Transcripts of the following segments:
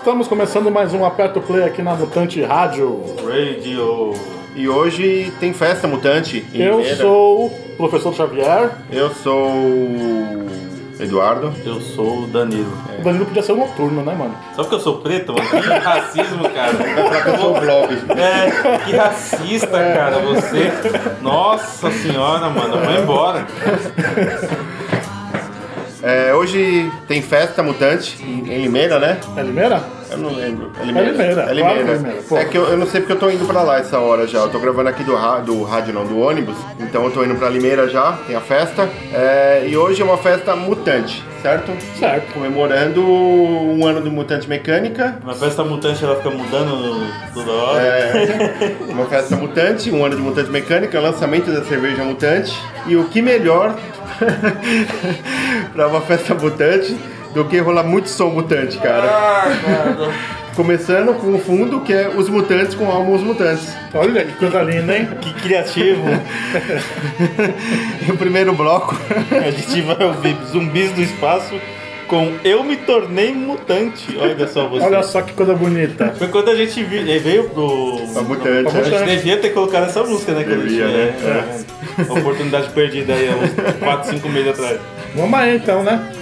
Estamos começando mais um Aperto Play aqui na Mutante Rádio. Radio. E hoje tem festa mutante. em Eu Limeira. sou o professor Xavier. Eu sou Eduardo. Eu sou o Danilo. O Danilo podia ser o noturno, né, mano? Só porque eu sou preto, mano? Que racismo, cara. Eu sou o Blob. É, que racista, cara, você. Nossa senhora, mano, vai embora. É, hoje tem festa mutante em, em Limeira, né? É Limeira? Eu não lembro. É Limeira, É claro Limeira. que é Limeira, pô. É que eu, eu não sei porque eu tô indo pra lá essa hora já. Eu tô gravando aqui do, do rádio, não, do ônibus. Então eu tô indo pra Limeira já, tem a festa. É, e hoje é uma festa mutante, certo? Certo. Comemorando um ano do Mutante Mecânica. Na festa mutante ela fica mudando toda hora. É, uma festa mutante, um ano de Mutante Mecânica, lançamento da cerveja mutante. E o que melhor pra uma festa mutante do que rolar muito som mutante, cara. Ah, cara. Começando com o fundo que é os mutantes com álbuns mutantes. Olha que coisa linda, hein? Que criativo. E o primeiro bloco A gente vai ouvir zumbis do espaço com Eu Me Tornei Mutante. Olha só você. Olha só que coisa bonita. Foi quando a gente viu, ele veio pro. a mutante. Pra A gente mutante. devia ter colocado essa música, né? Devia, a gente- né? é, é. Oportunidade perdida aí, há uns 4, 5 meses atrás. Vamos aí então, né?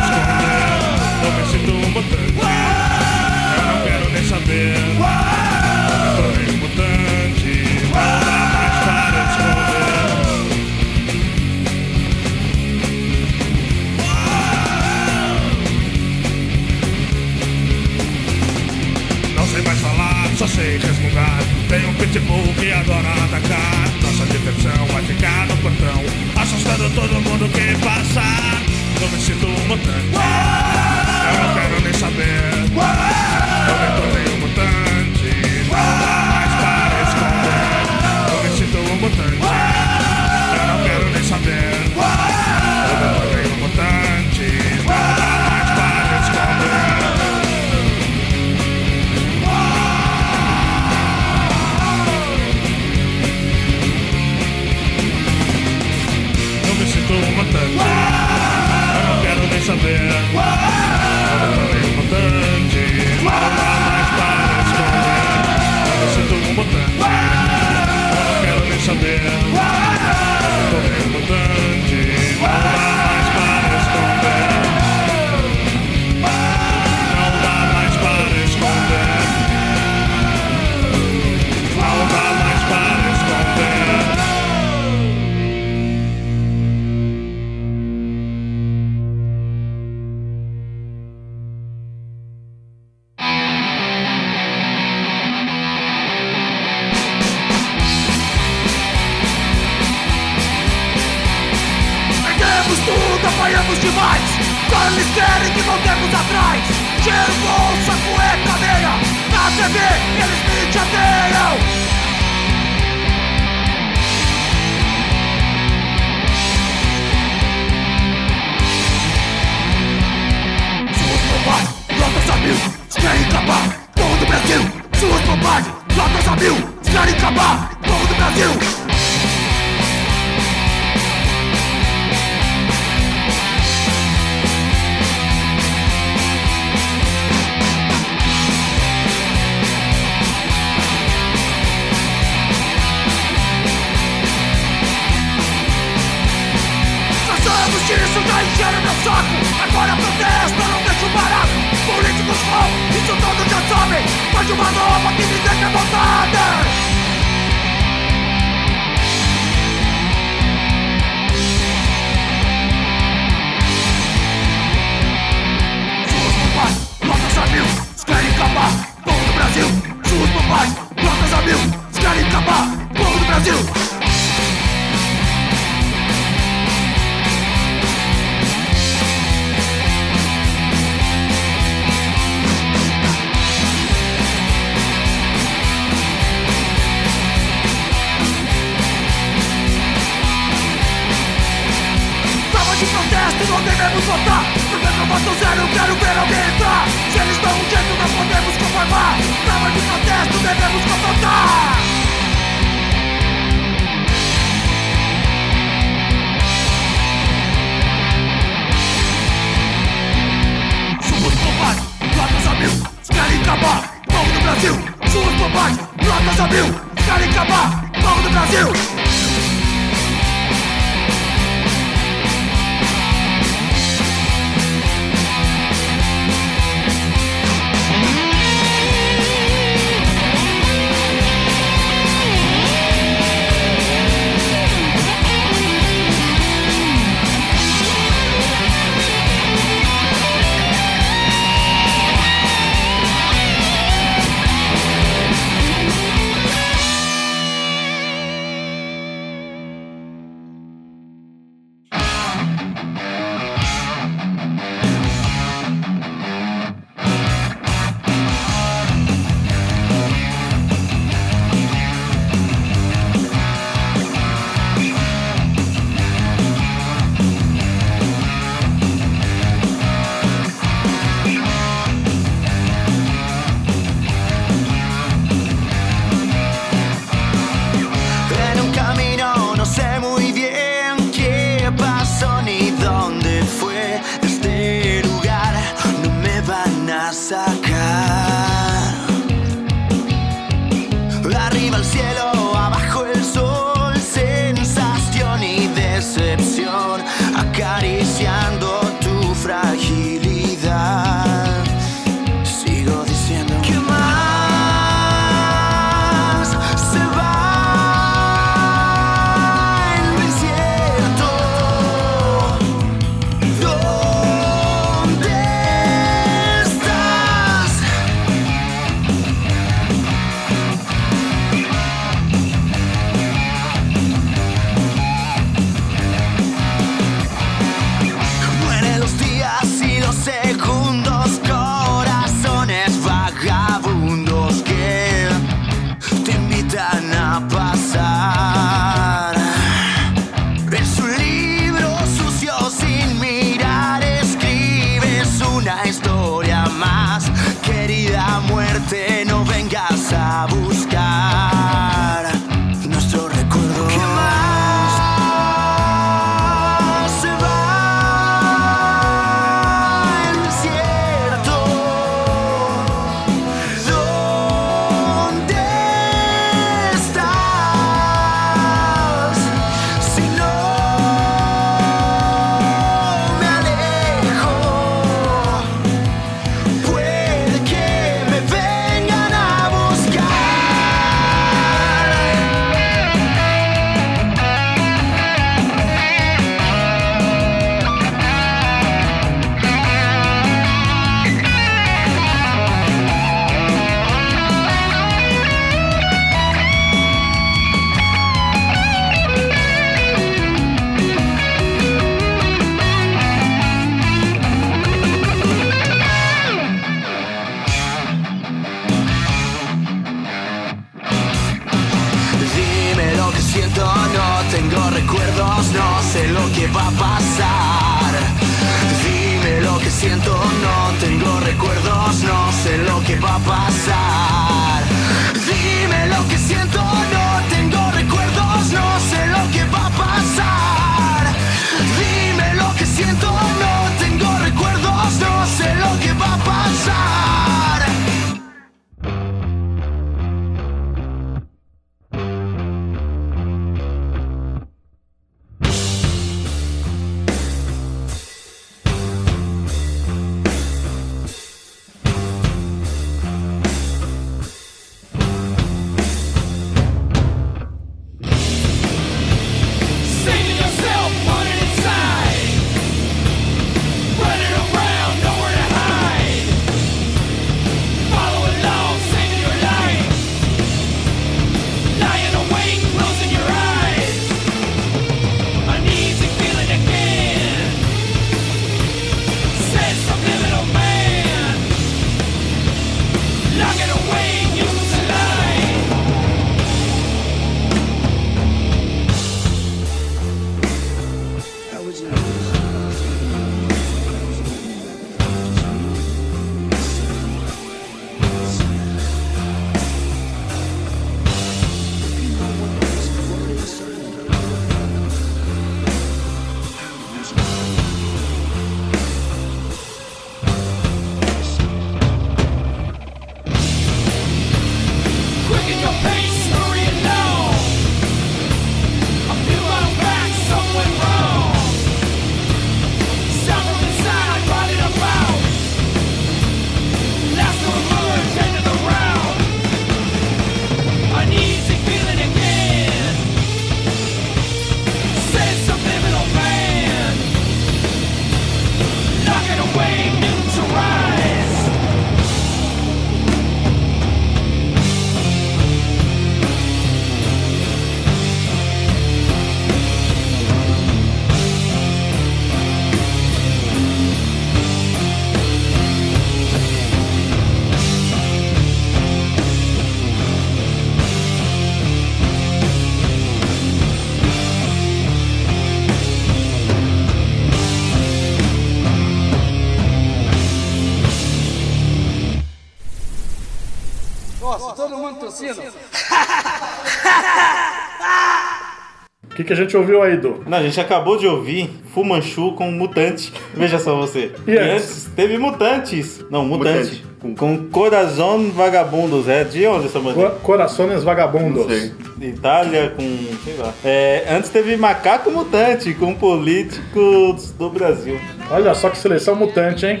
Que, que a gente ouviu aí, Du? Não, a gente acabou de ouvir Fumanchu com Mutante. Veja só você. E antes? antes teve Mutantes. Não, Mutante. Mutante. Com Corazon Vagabundos. É de onde essa banda? Co- Corações Vagabundos. Não sei. Itália com. sei lá. É, antes teve Macaco Mutante com políticos do Brasil. Olha só que seleção mutante, hein?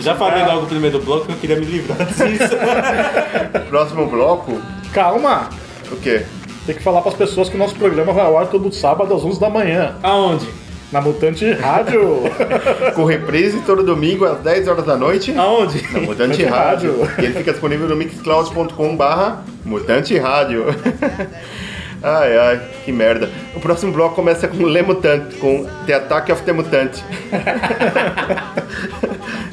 Já falei logo no primeiro bloco que eu queria me livrar disso. Próximo bloco, Calma! o quê? Tem que falar pras pessoas que o nosso programa vai ao ar todo sábado às 11 da manhã. Aonde? Na Mutante Rádio. Com reprise todo domingo às 10 horas da noite. Aonde? Na Mutante Mutante Rádio. Rádio. E ele fica disponível no mixcloud.com barra Mutante Rádio. Ai, ai, que merda. O próximo bloco começa com Le Mutante, com The Attack of the Mutante.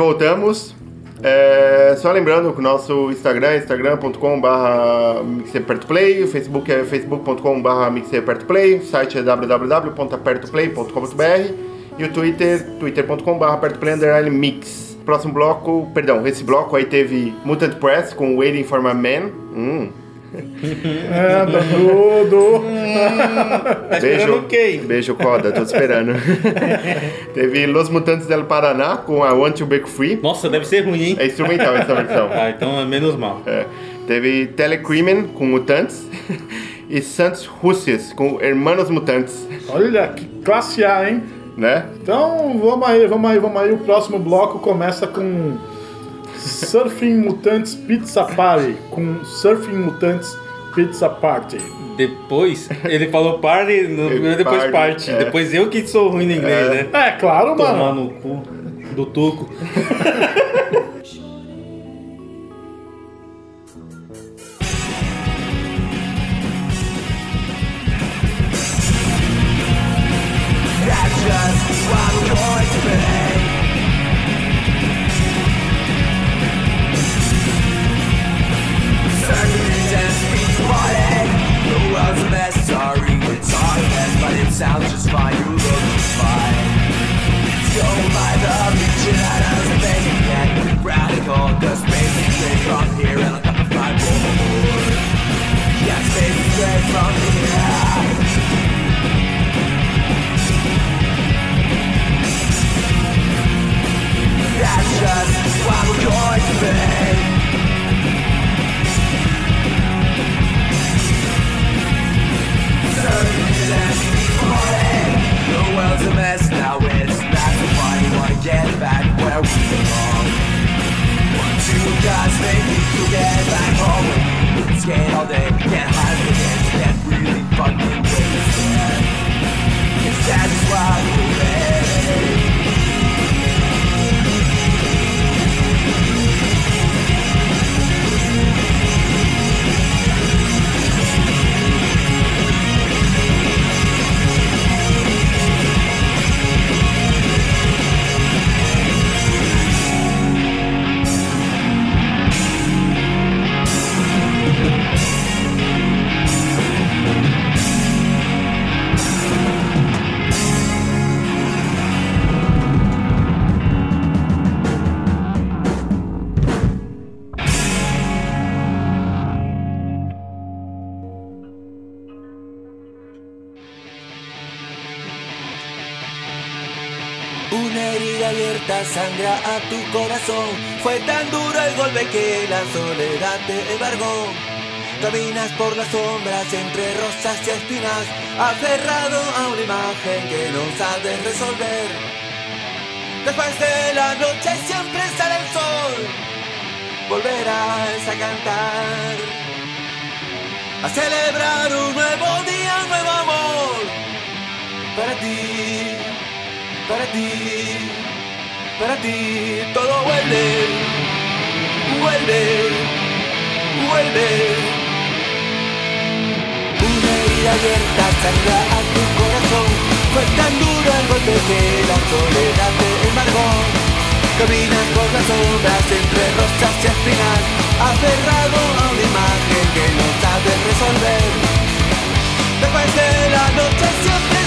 voltamos. É, só lembrando que o nosso Instagram é instagram.com.br mixapertoplay, o Facebook é facebook.com.br mixapertoplay, o site é www.apertoplay.com.br e o Twitter, twitter.com.br apertoplay underline mix. Próximo bloco, perdão, esse bloco aí teve Mutant Press com Waiting for My Man. Hum, É, do, do, Tá esperando quem? Beijo, Coda, tô te esperando. teve Los Mutantes del Paraná com I Want to Break Free. Nossa, deve ser ruim, hein? É instrumental essa versão. Ah, então é menos mal. É. Teve Telecrimen com Mutantes e Santos Rússias com Hermanos Mutantes, olha que classe A, hein? né? Então vamos aí, vamos aí, vamos aí. O próximo bloco começa com Surfing Mutantes Pizza Party. Com Surfing Mutantes Pizza Party. Depois, ele falou party, no Ele depois party, parte. é. Depois eu que sou ruim no inglês, É. né? É claro, Tomar mano. no cu do tuco. abierta sangra a tu corazón. Fue tan duro el golpe que la soledad te embargó. Caminas por las sombras entre rosas y espinas, aferrado a una imagen que no sabes resolver. Después de la noche siempre sale el sol. Volverás a cantar, a celebrar un nuevo día, un nuevo amor para ti para ti, para ti todo vuelve, vuelve, vuelve. Una herida abierta sangra a tu corazón, fue tan duro el golpe que la soledad te embargó. Caminas por las sombras entre rosas y espinas, aferrado a una imagen que no sabes resolver. Después de la noche siempre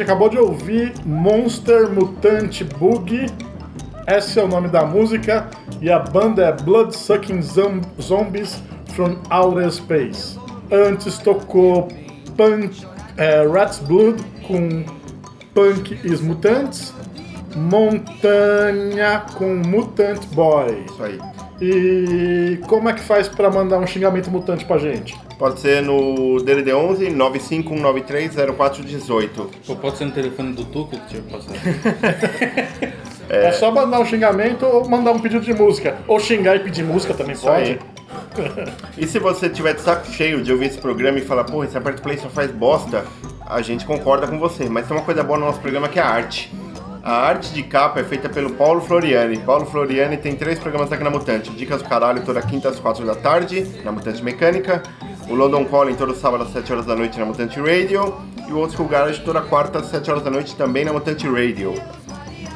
gente acabou de ouvir Monster Mutante Boogie. Esse é o nome da música. E a banda é Blood Sucking Zom- Zombies from Outer Space. Antes tocou Punk, é, Rat's Blood com Punk is Mutantes. Montanha com Mutant Boy. Isso aí. E como é que faz pra mandar um xingamento mutante pra gente? Pode ser no DDD11 951930418. Pô, pode ser no telefone do Tuco que tinha passado. É. só mandar um xingamento ou mandar um pedido de música. Ou xingar e pedir música também Isso pode. aí. E se você tiver de saco cheio de ouvir esse programa e falar, porra, esse Aperto Play só faz bosta, a gente concorda com você. Mas tem uma coisa boa no nosso programa que é a arte. A arte de capa é feita pelo Paulo Floriani. Paulo Floriani tem três programas aqui na Mutante. Dicas do Caralho toda quinta às quatro da tarde, na Mutante Mecânica. O London Calling todo sábado às 7 horas da noite na Mutante Radio. E o Old School Garage toda quarta às 7 horas da noite também na Mutante Radio.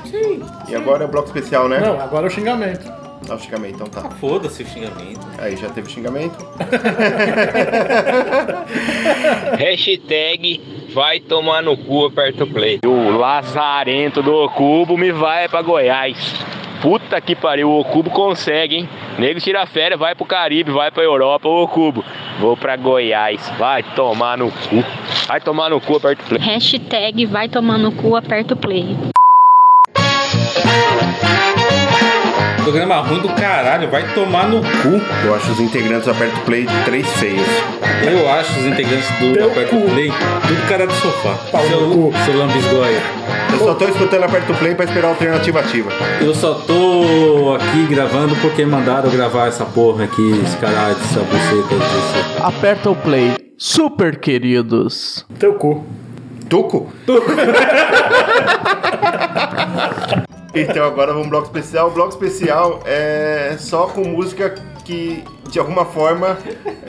Sim. E agora é o bloco especial, né? Não, agora é o xingamento. Não, xingamento, então tá. Foda-se o xingamento. Aí já teve xingamento. Hashtag vai tomar no cu aperta o play. O lazarento do Cubo me vai pra Goiás. Puta que pariu, o Cubo consegue, hein? Nego tira férias, vai pro Caribe, vai pra Europa, ô Cubo. Vou pra Goiás, vai tomar no cu. Vai tomar no cu, aperta o play. Hashtag vai tomar no cu, aperta o play. Programa ruim do caralho, vai tomar no cu. Eu acho os integrantes do Aperto Play três feios. Eu acho os integrantes do Teu Aperto cu. Play tudo cara de sofá. Pau no seu, cu. seu lambisgoia. Eu só tô escutando Aperto Play pra esperar a alternativa ativa. Eu só tô aqui gravando porque mandaram gravar essa porra aqui, esse caralho, essa buceta desse. Aperta o play. Super queridos. Teu cu. Tuco? então agora vamos um bloco especial. O bloco especial é só com música que de alguma forma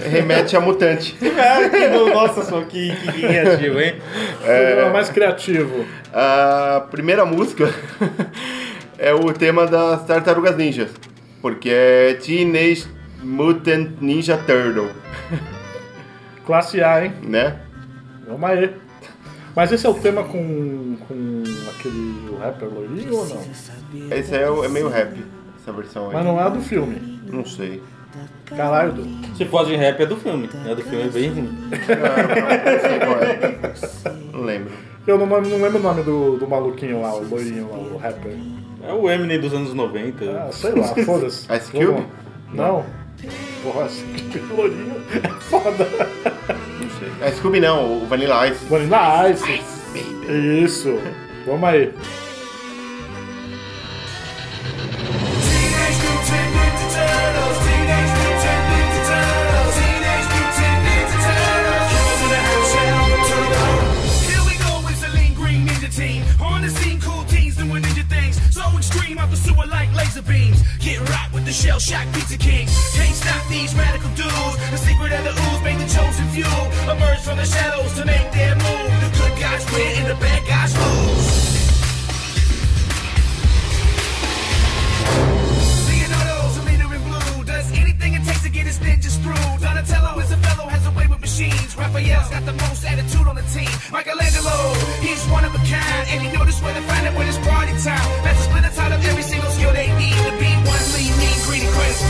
remete a mutante. Nossa, só que, que criativo, hein? Programa mais criativo. A primeira música é o tema das Tartarugas Ninjas, porque é Teenage Mutant Ninja Turtle, Classe A, hein? né? Vamos aí. Mas esse é o tema com, com aquele o rapper loirinho ou não? Esse é, o- é meio rap, essa versão aí. Mas não é a do filme. Não sei. Caralho, Du. Se for de rap é do filme. É do filme é bem ruim. Não é. Não lembro. Eu não, não lembro o nome do, do maluquinho lá, o loirinho lá, o rapper. É o Eminem dos anos 90. Ah, sei lá, foda-se. Ice Cube? Vamos. Não. Porra, Ice Cube loirinho é foda. Não sei. É Scooby não, o Vanilla Ice. Vanilla Ice. Isso. Vamos aí. Teenage Mutant Ninja Turtles, laser beams. Get right with the shell shock pizza king. Can't stop these radical dudes. The secret of the ooze made the chosen few emerge from the shadows to make their move. The good guys win and the bad guys lose. His ninjas through. Donatello is a fellow, has a way with machines. Raphael's got the most attitude on the team. Michelangelo, he's one of a kind. And he knows where to find it when it's party time. That's a splinter out of every single skill they need to be one lean, mean, greedy, critical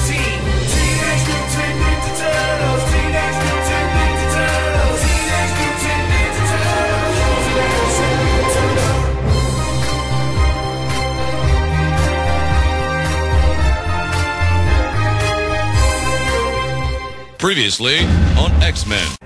Previously on X Men.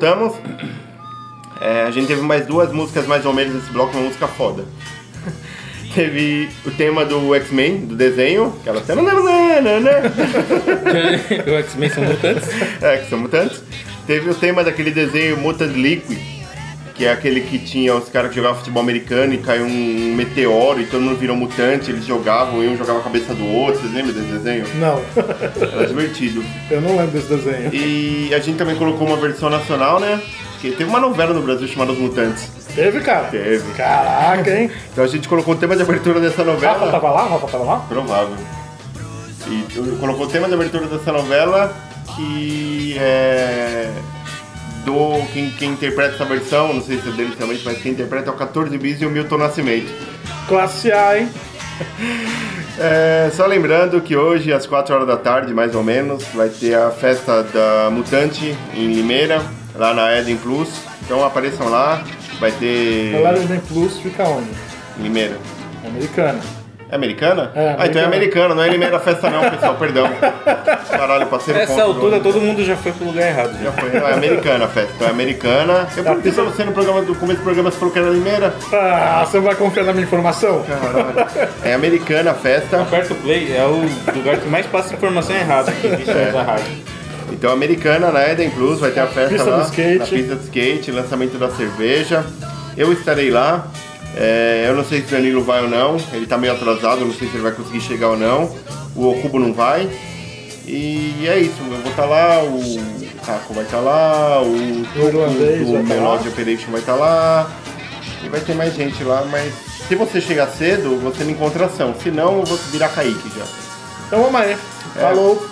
Voltamos. É, a gente teve mais duas músicas mais ou menos nesse bloco, uma música foda. teve o tema do X-Men, do desenho, aquela cena. o X-Men são mutantes? É, que são mutantes. Teve o tema daquele desenho Mutant Liquid, que é aquele que tinha os caras que jogavam futebol americano e caiu um meteoro e todo mundo virou mutante, eles jogavam e um jogava a cabeça do outro. Vocês lembram desse desenho? Não. Era divertido. Eu não lembro desse desenho. E a gente também colocou uma versão nacional, né? Que teve uma novela no Brasil chamada Os Mutantes. Teve, cara? Teve. Caraca, hein? Então a gente colocou o tema de abertura dessa novela. Rafa tava lá? Rafa tava lá? Provável. E colocou o tema de abertura dessa novela que é. Do. Quem, quem interpreta essa versão, não sei se é dele também, mas quem interpreta é o 14 Bis e o Milton Nascimento. Classe A, hein? É, só lembrando que hoje, às 4 horas da tarde, mais ou menos, vai ter a festa da Mutante em Limeira, lá na Eden Plus. Então apareçam lá, vai ter. Galera do Plus fica onde? Limeira. Americana. É americana? É, Ah, então é americana, não é Limeira Festa não, pessoal, perdão. Caralho, passei no Nessa ponto altura do- todo mundo já foi pro lugar errado. Já foi, não, é americana a festa, então é americana. Eu perguntei pra você no programa do começo do programa, você falou que era Limeira. Ah, você vai confiar na minha informação? Caralho. É americana a festa. Aperta o play, é o lugar que mais passa informação errada que existe É. nessa rádio. Então, americana na Eden Plus, vai ter a festa Pista lá. do skate. Na pista de skate, lançamento da cerveja. Eu estarei lá. É, eu não sei se o Danilo vai ou não. Ele tá meio atrasado, eu não sei se ele vai conseguir chegar ou não. O Okubo não vai. E é isso, eu vou estar lá, o Caco vai estar lá, o Tuco do tá Melody lá. Operation vai estar lá. E vai ter mais gente lá, mas se você chegar cedo, você me encontra ação. Se não, eu vou virar Kaique já. Então vamos aí. É. Falou.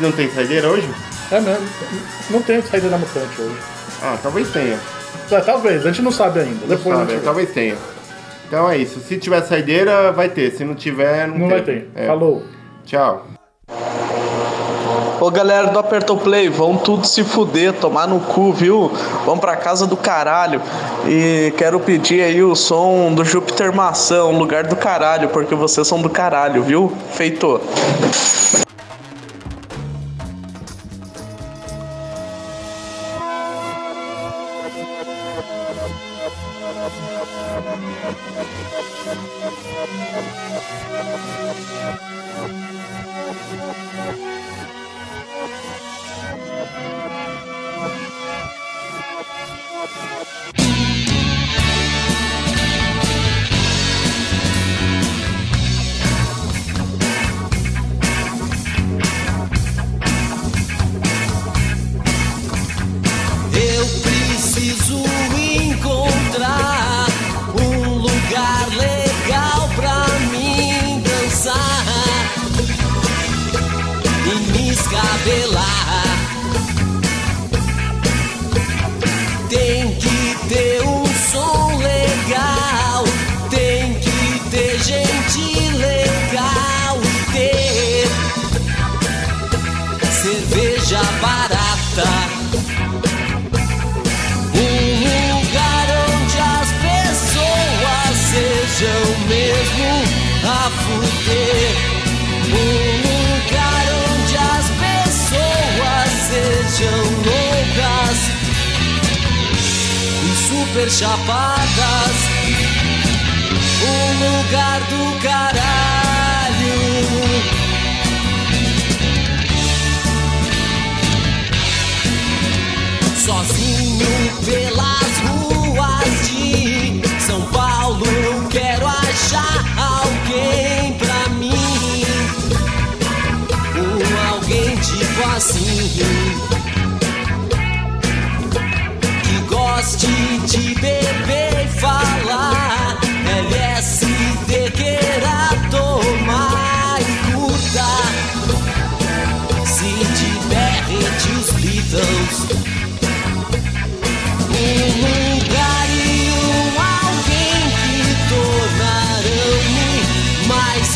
Não tem saideira hoje? É mesmo. Não tem saída da mutante hoje. Ah, talvez tenha. É, talvez, a gente não sabe ainda. Depois a Sabe, talvez tenha. Então é isso. Se tiver saideira, vai ter. Se não tiver, não, Não vai tem. ter. Falou. Tchau. Ô galera do Aperta o Play, vão tudo se fuder, tomar no cu, viu? Vão pra casa do caralho. E quero pedir aí o som do Júpiter Maçã, um lugar do caralho, porque vocês são do caralho, viu? Feito.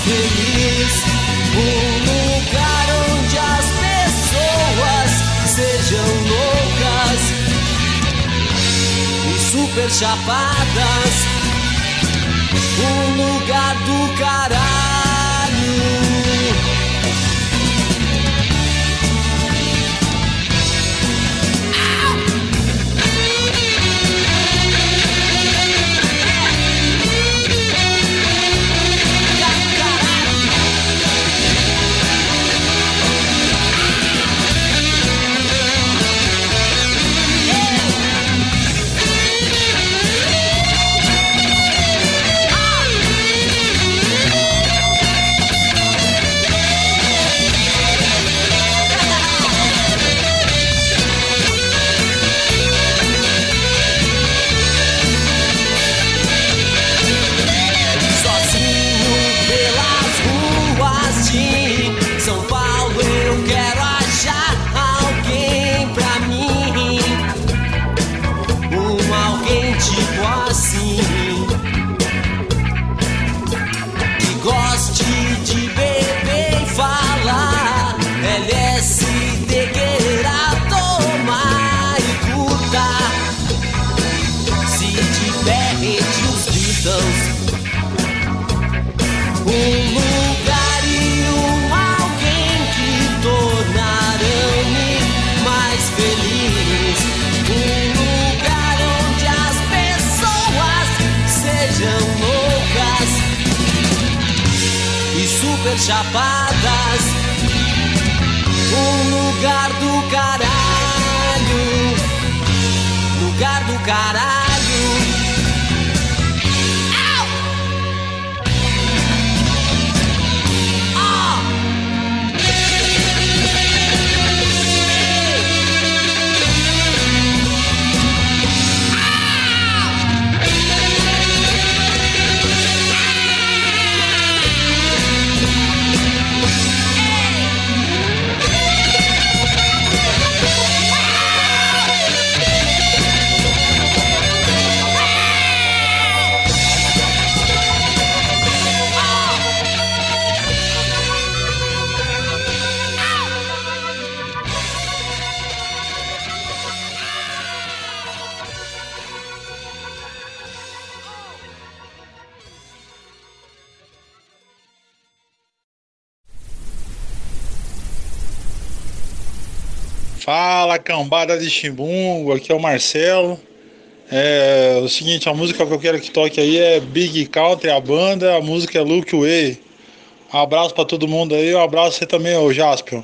Feliz. Um lugar onde as pessoas sejam loucas e super chapadas. Um lugar do caralho. Chapadas. Um lugar do caralho. Lugar do caralho. Cambada de chimbungo, aqui é o Marcelo. É o seguinte, a música que eu quero que toque aí é Big Country, a banda, a música é Luke Way. Um abraço pra todo mundo aí, um abraço você também, ô Jaspion.